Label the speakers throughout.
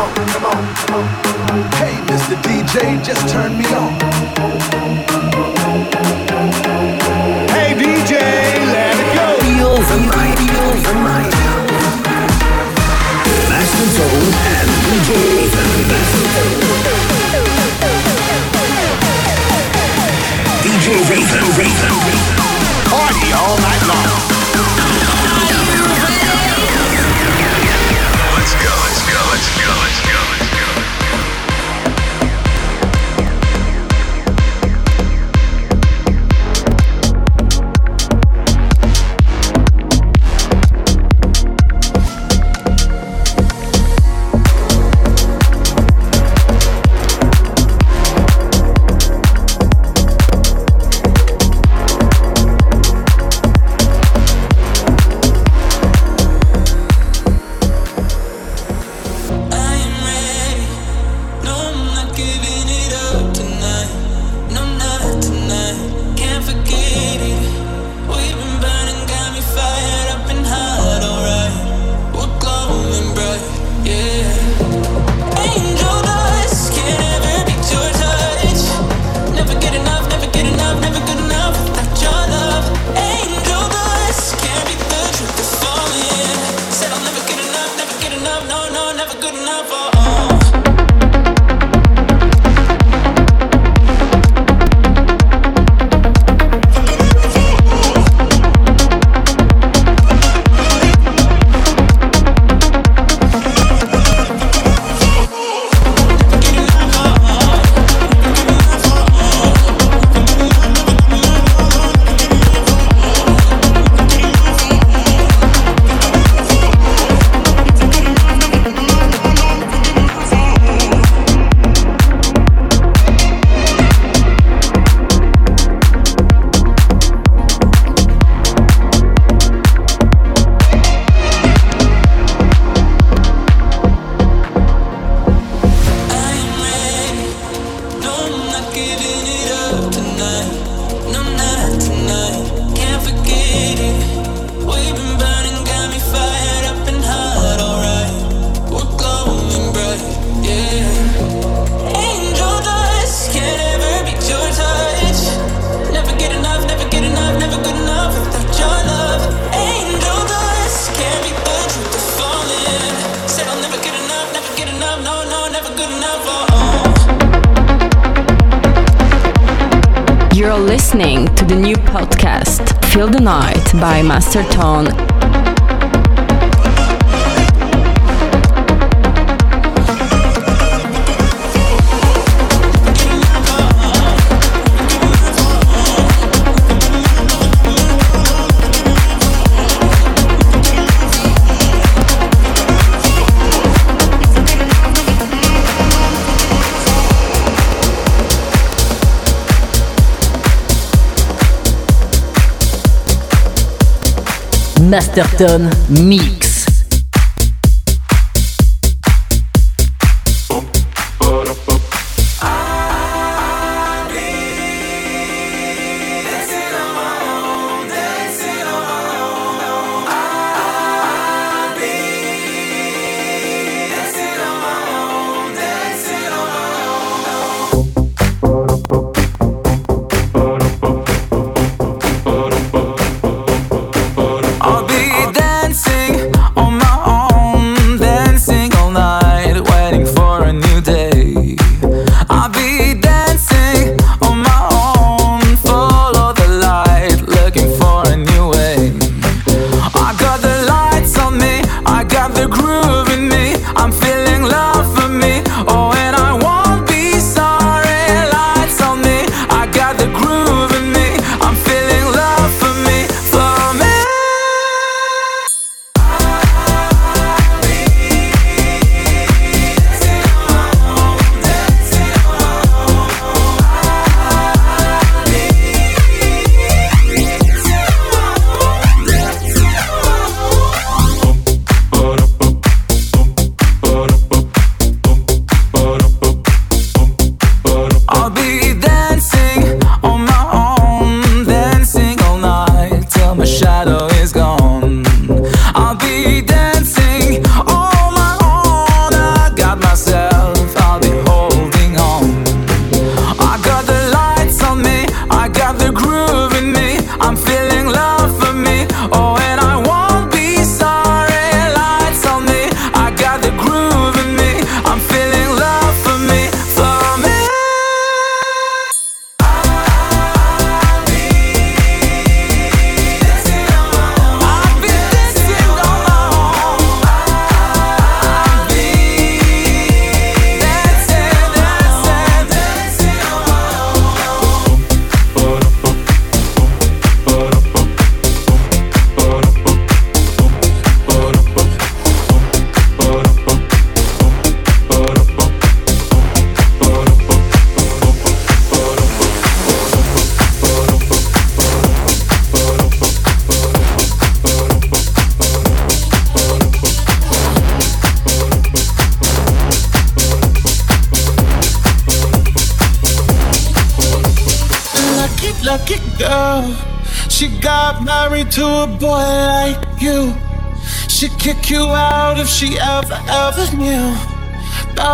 Speaker 1: on, come on, come on. Hey, Mr. DJ, just turn me on. Hey, DJ, let it go.
Speaker 2: Feel the night, feel the night. Master Tone and DJ Raven. DJ Raven, Raven.
Speaker 1: Party
Speaker 3: by Master Tone
Speaker 4: Masterton Mix.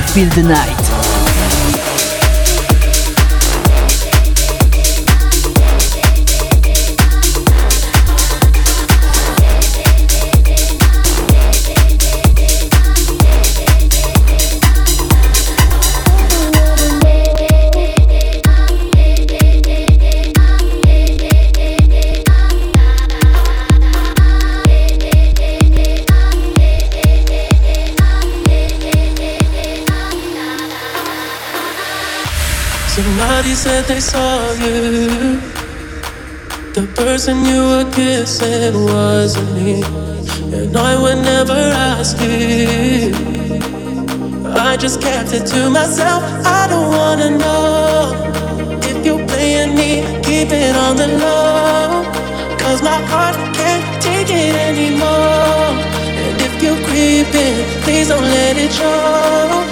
Speaker 5: Feel the Night.
Speaker 6: Said they saw you. The person you were kissing wasn't me, and I would never ask you. I just kept it to myself. I don't wanna know if you're playing me. Keep it on the low, cause my heart can't take it anymore. And if you're creeping, please don't let it show.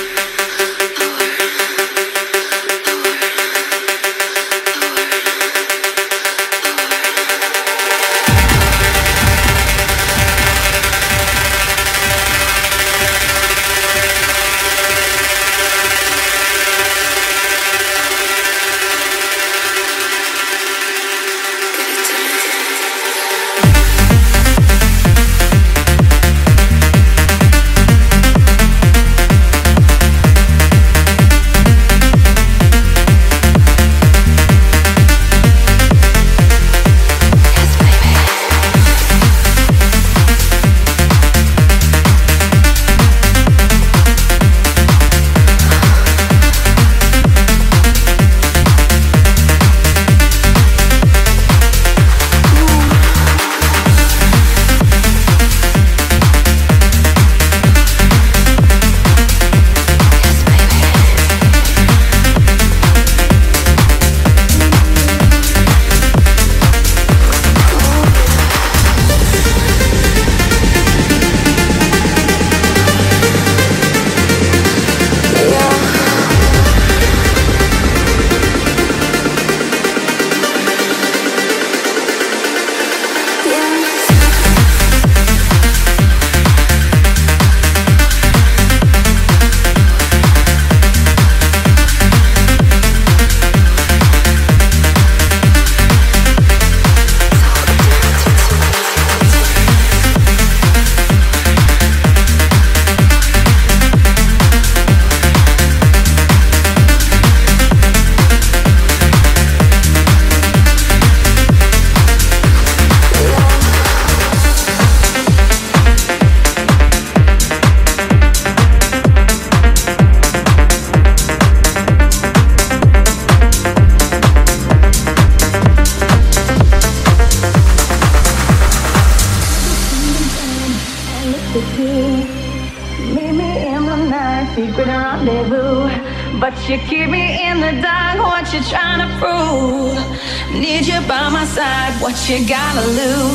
Speaker 7: you gotta lose.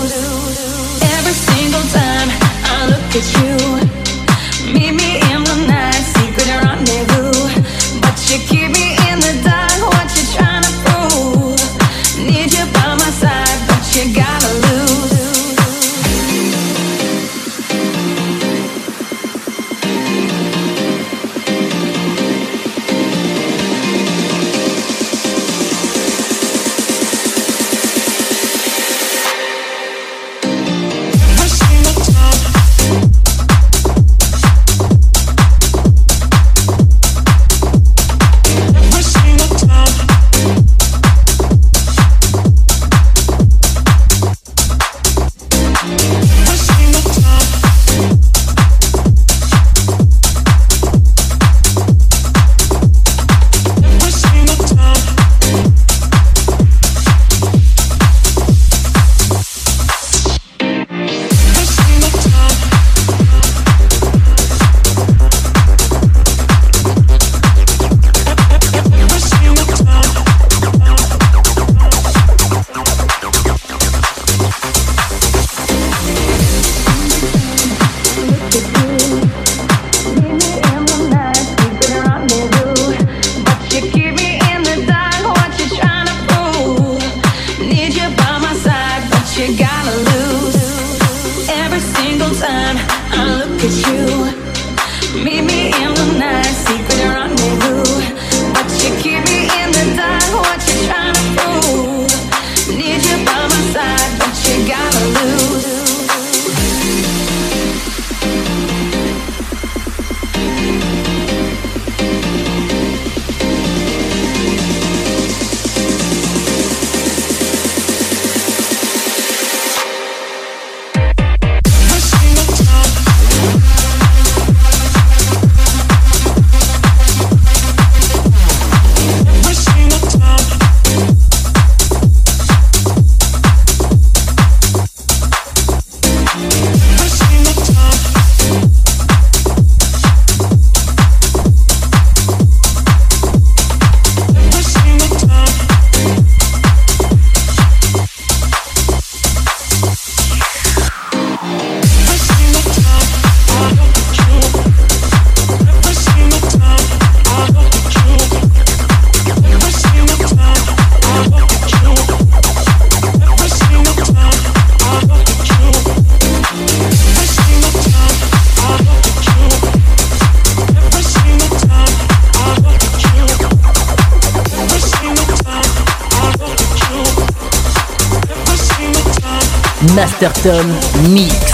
Speaker 7: Master
Speaker 5: Tone Mix.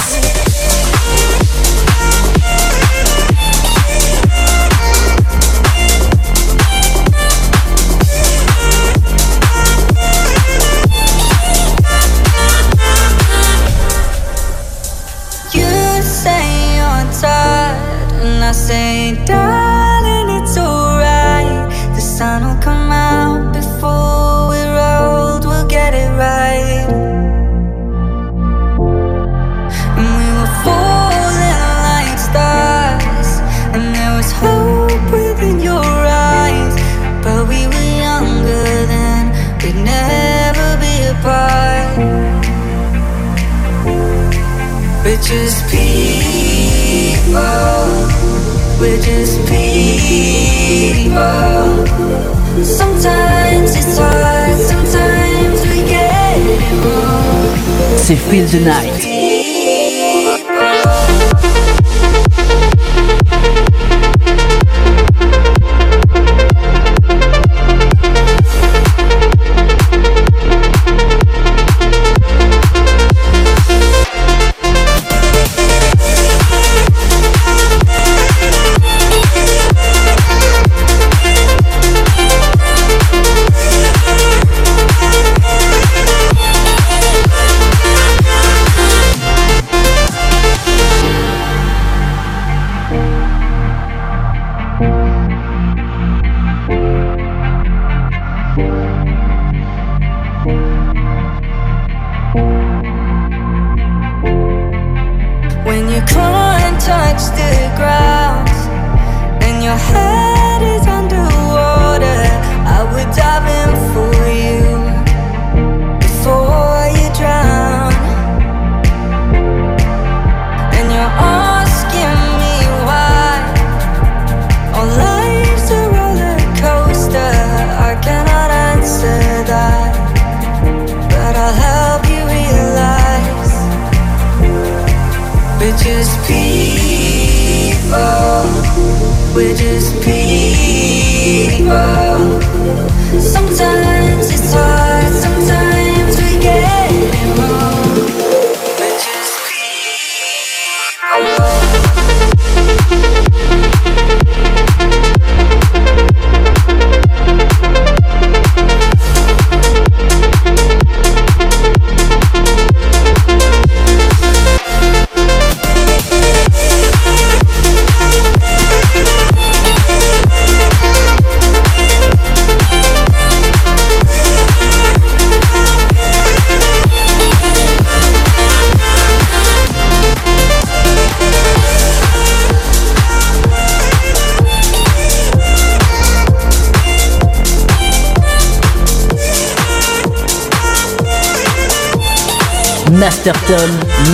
Speaker 5: C'est Feel the Night.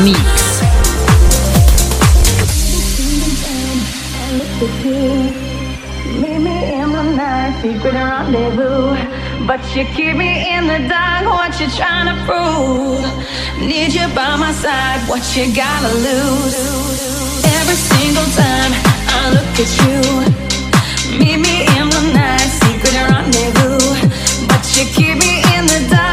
Speaker 5: Mix.
Speaker 7: secret rendezvous. But you keep me in the dark, what you trying to prove? Need you by my side, what you gotta lose? Every single time I look at you, meet me in the night, secret rendezvous. But you keep me in the dark,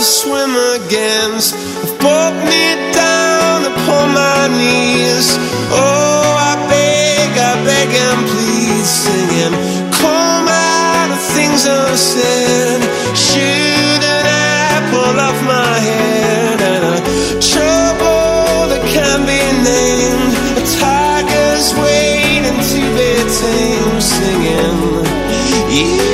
Speaker 7: to
Speaker 8: swim against have brought me down upon my knees. Oh, I beg, I beg and please, singing, come out of things unsaid. Shoot an apple off my head and a
Speaker 9: trouble that can be named. A tiger's waiting to be tamed, singing, yeah.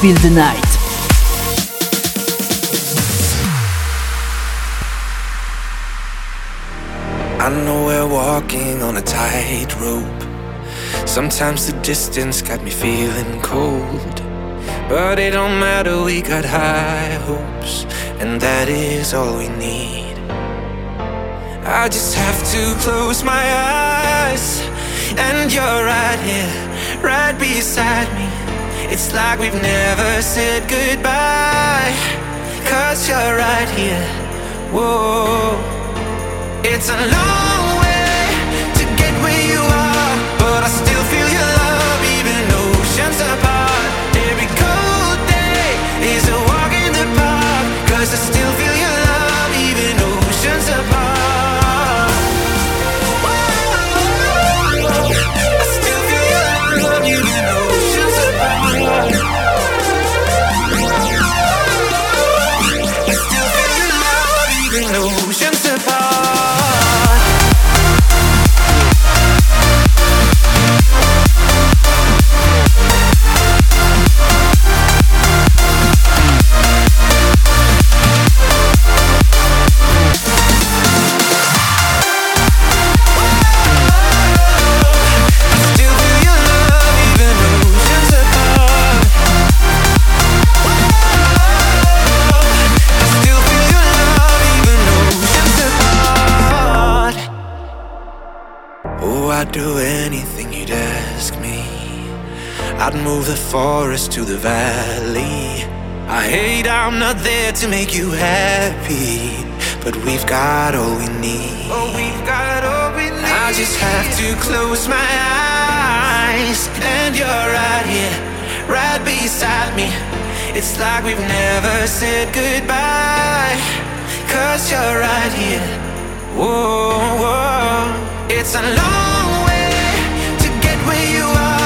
Speaker 5: Feel the Night.
Speaker 10: I know we're walking on a tightrope. Sometimes the distance got me feeling cold. But it don't matter, we got high hopes, and that is all we need. I just have to close my eyes, and you're right here, right beside me. It's like we've never said goodbye. Cause you're right here. Whoa. It's a long I'd move the forest to the valley. I hate I'm not there to make you happy, but we've got all we need. Oh, we've got all we need. I just have to close my eyes, and you're right here, right beside me. It's like we've never said goodbye, cause you're right here. Whoa, whoa. It's a long way to get where you are,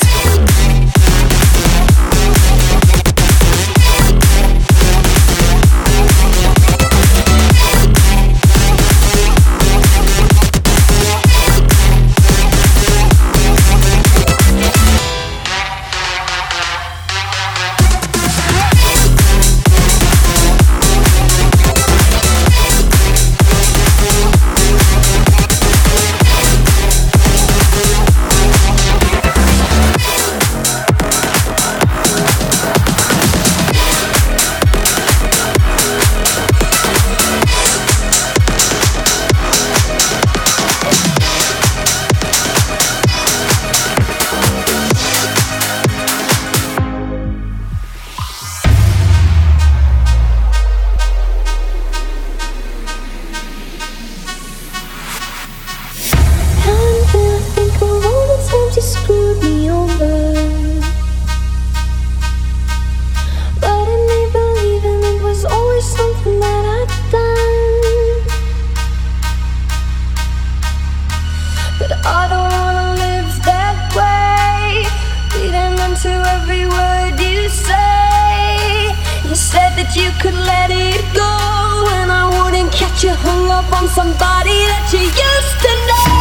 Speaker 10: that you could
Speaker 5: let it
Speaker 10: go,
Speaker 11: and I wouldn't
Speaker 12: catch you hung up
Speaker 13: on
Speaker 3: somebody that you used
Speaker 14: to
Speaker 3: know.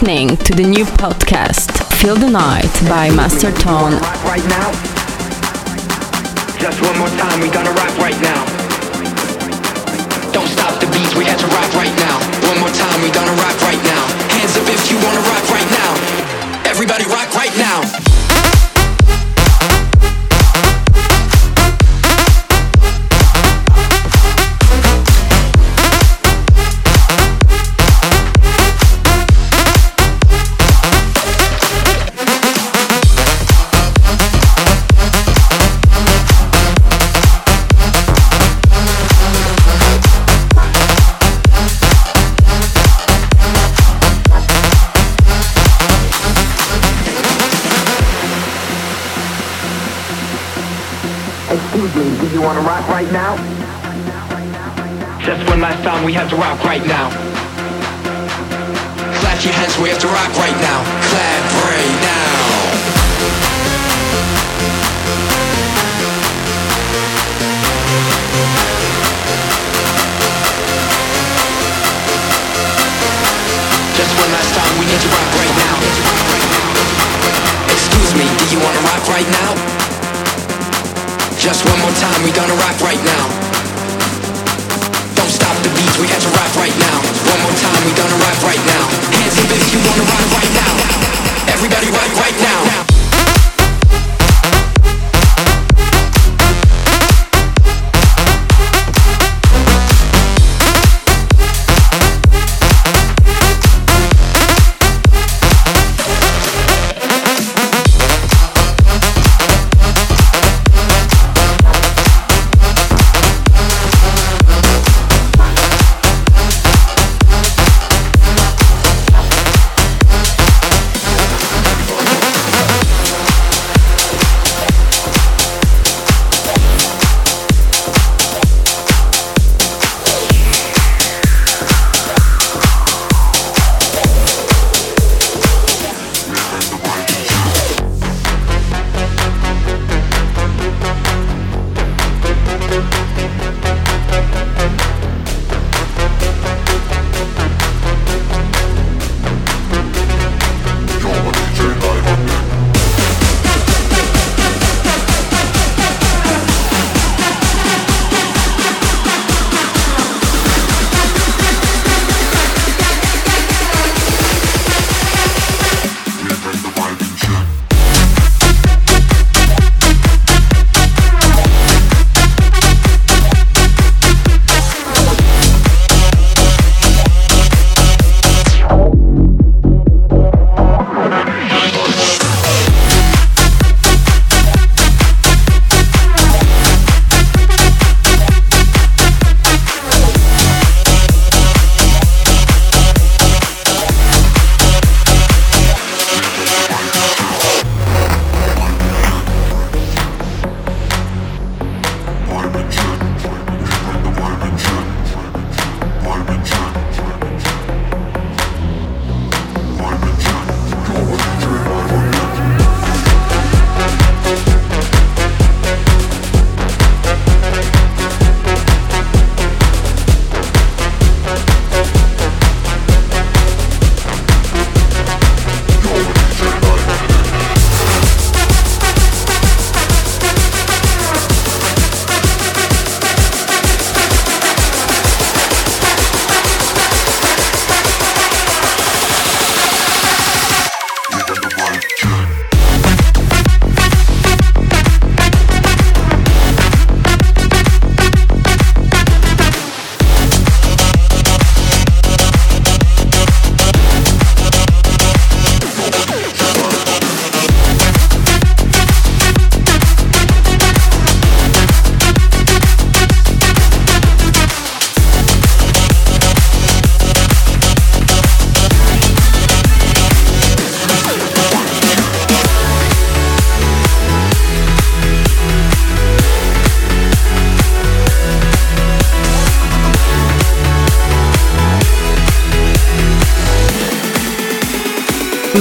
Speaker 3: Listening to the new podcast, Feel the Night by Master Tone.
Speaker 15: Right now. Just one more time, we gonna rock right now. Don't stop the we had to rock right now. One more time, we gonna rock right now. Hands up if you wanna rock right now. Everybody rock right now.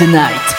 Speaker 16: The
Speaker 7: Night.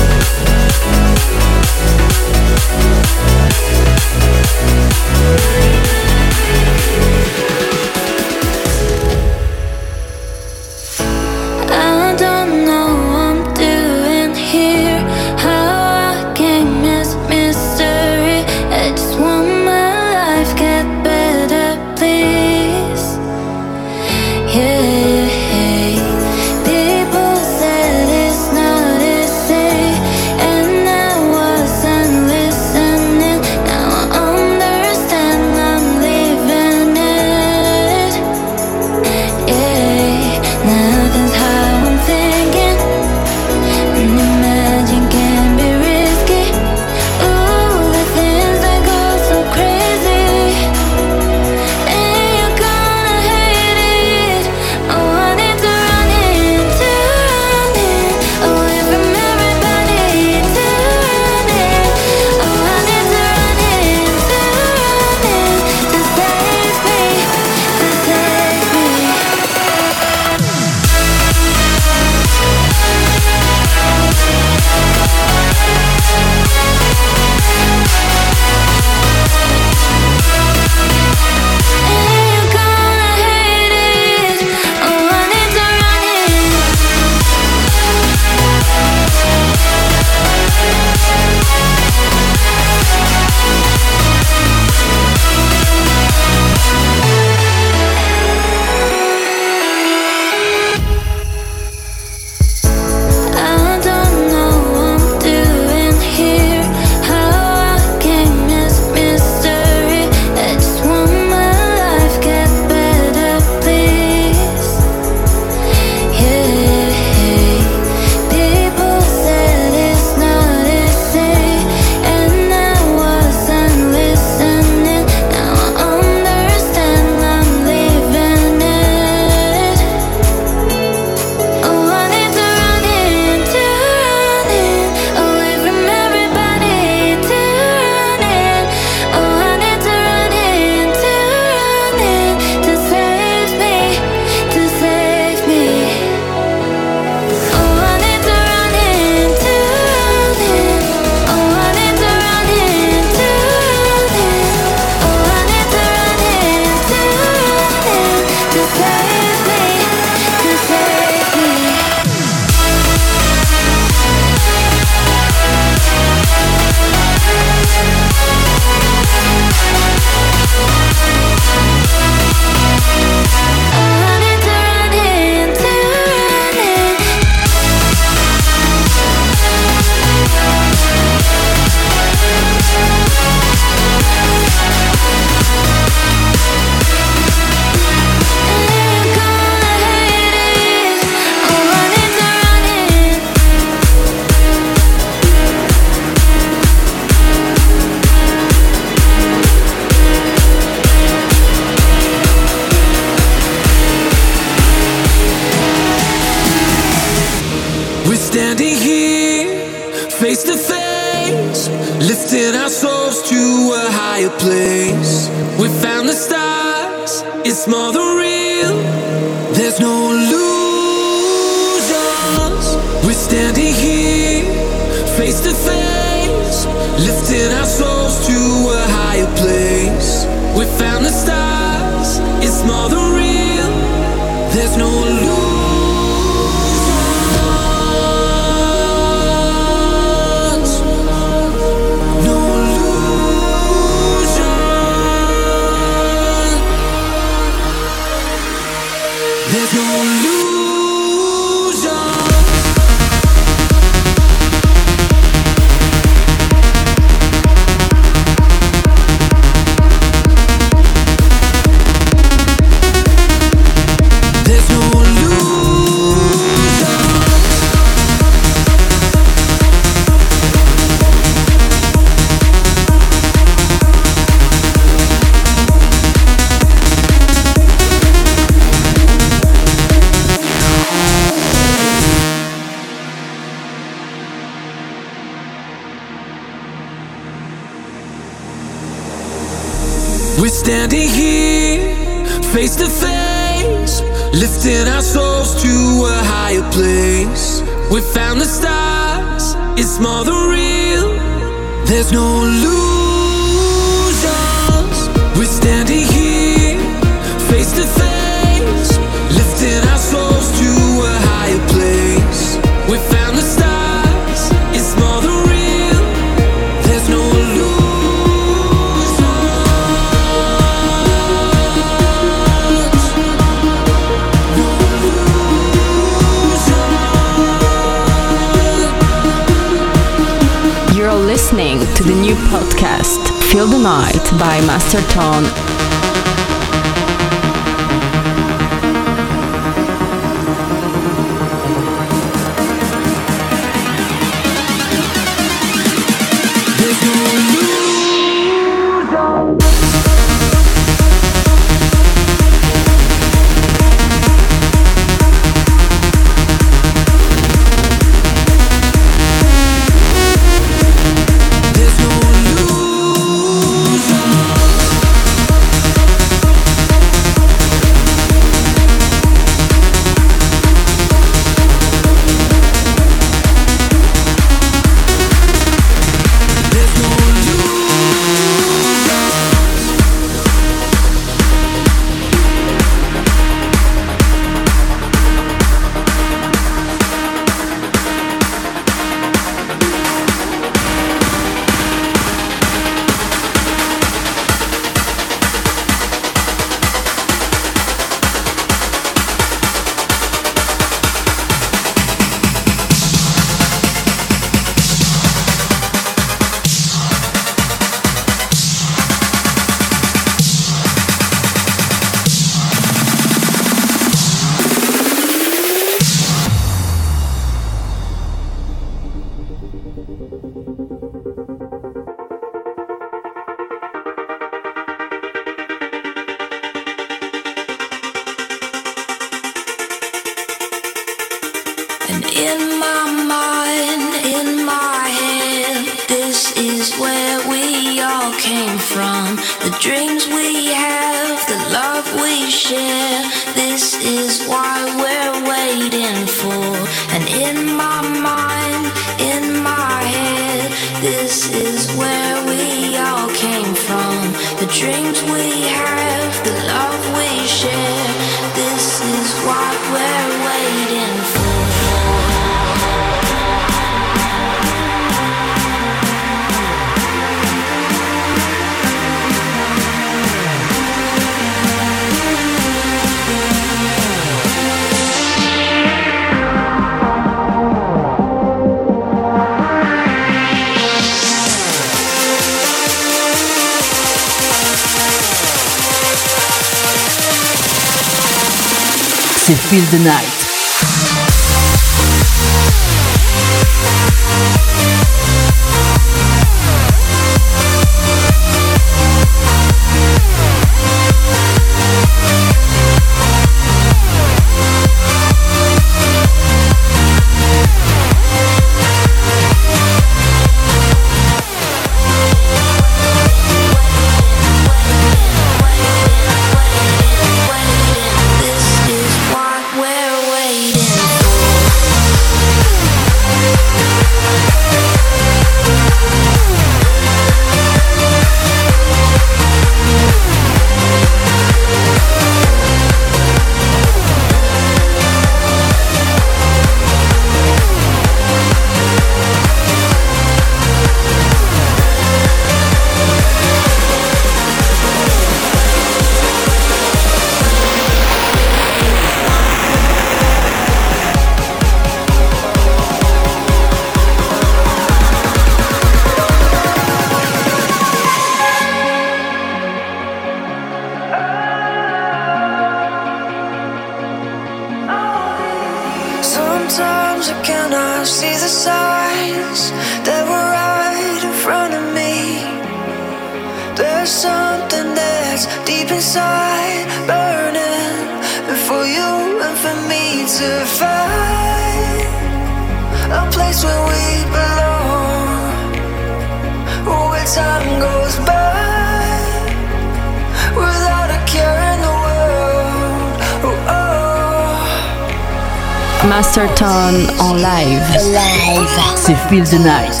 Speaker 3: Feel the Night.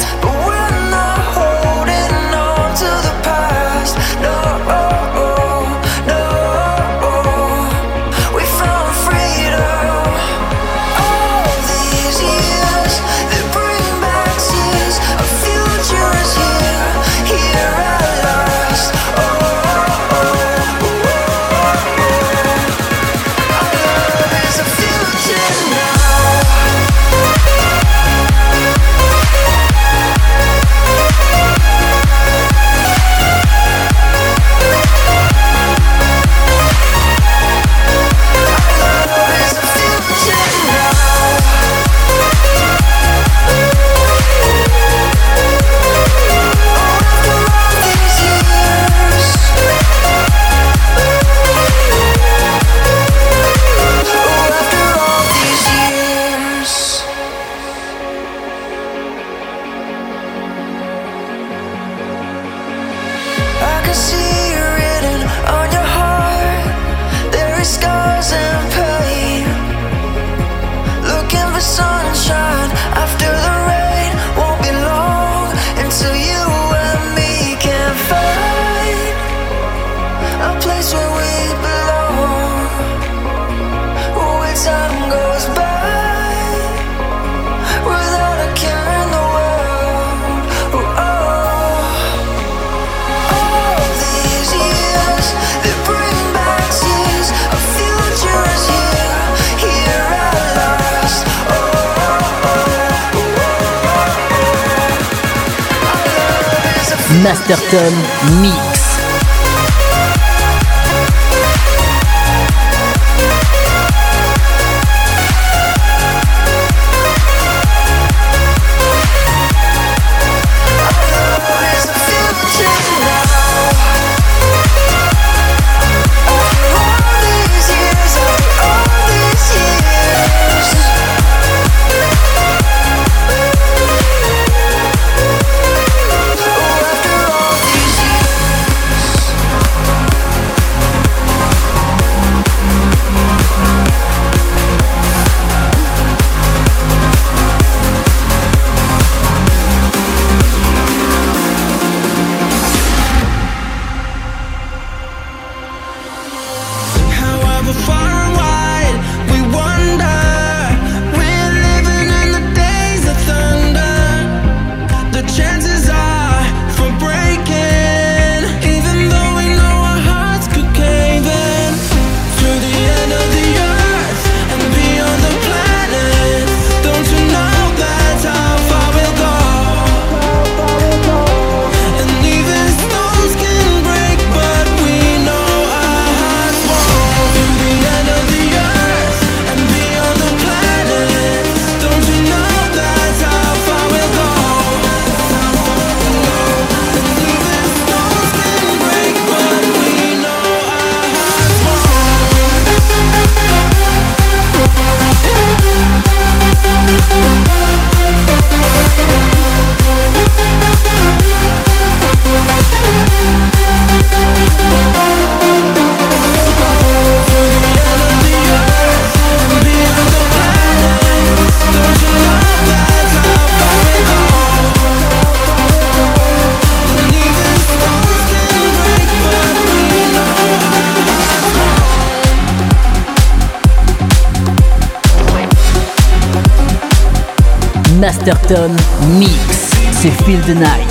Speaker 17: Mix. C'est Feel the Night.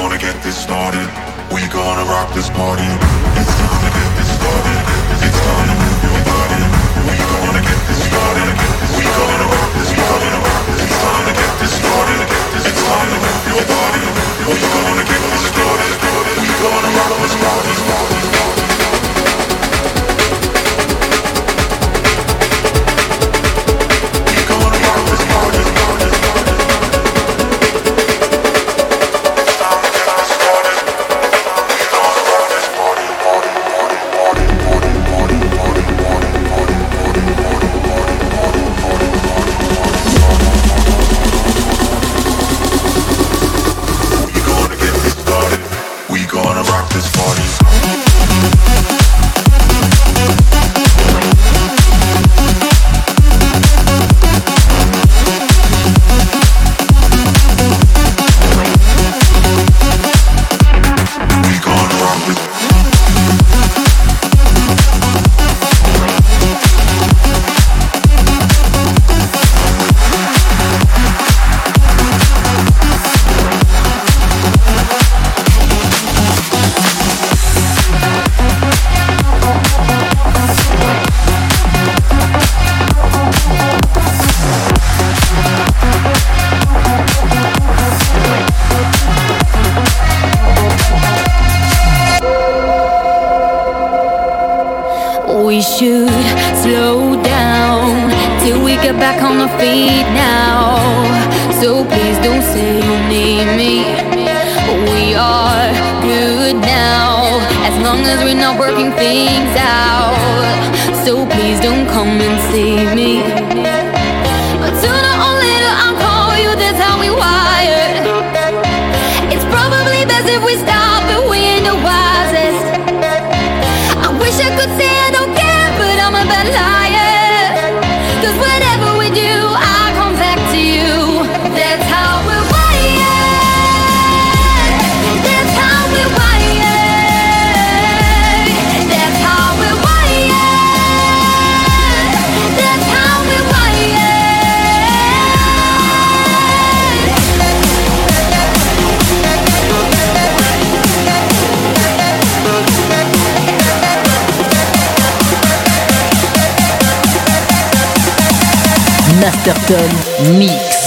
Speaker 18: Gonna get this started. We gonna
Speaker 7: rock this party. It's time to get this started. It's time to move your body. We gonna get this started. We gonna rock this party. It's time to get this started. It's time to move your body. We gonna get this started. We gonna rock this party.
Speaker 16: Masterton Mix.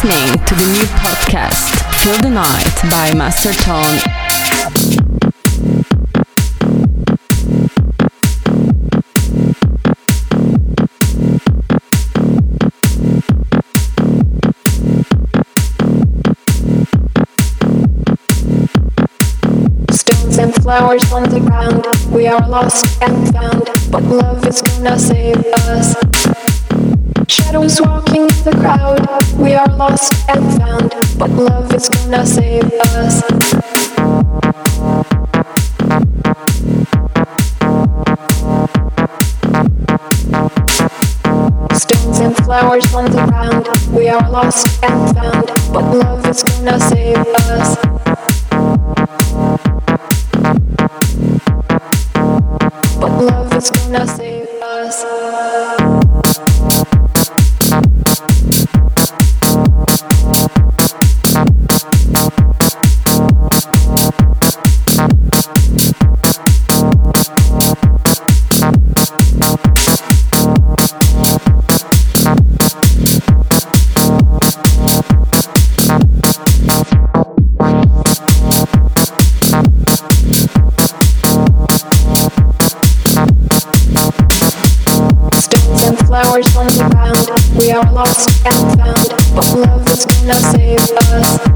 Speaker 3: Listening to the new podcast, Feel the Night by Master Tone.
Speaker 13: Stones and flowers on the ground. We are lost and found, but love is gonna save us. Shadows walking the crowd. We are lost and found, but love is gonna save us. Stones and flowers on the ground. We are lost and found, but love is gonna save us. But love is gonna save us. Flowers on the ground. We are lost and found, but love is gonna save us.